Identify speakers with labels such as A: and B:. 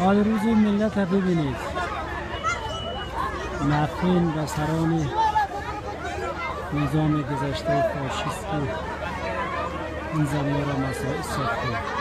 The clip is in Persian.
A: حال روز ملت را ببینید. مفین و سران نظام گذشته فاشیستی. این زمین را مسائل ساخته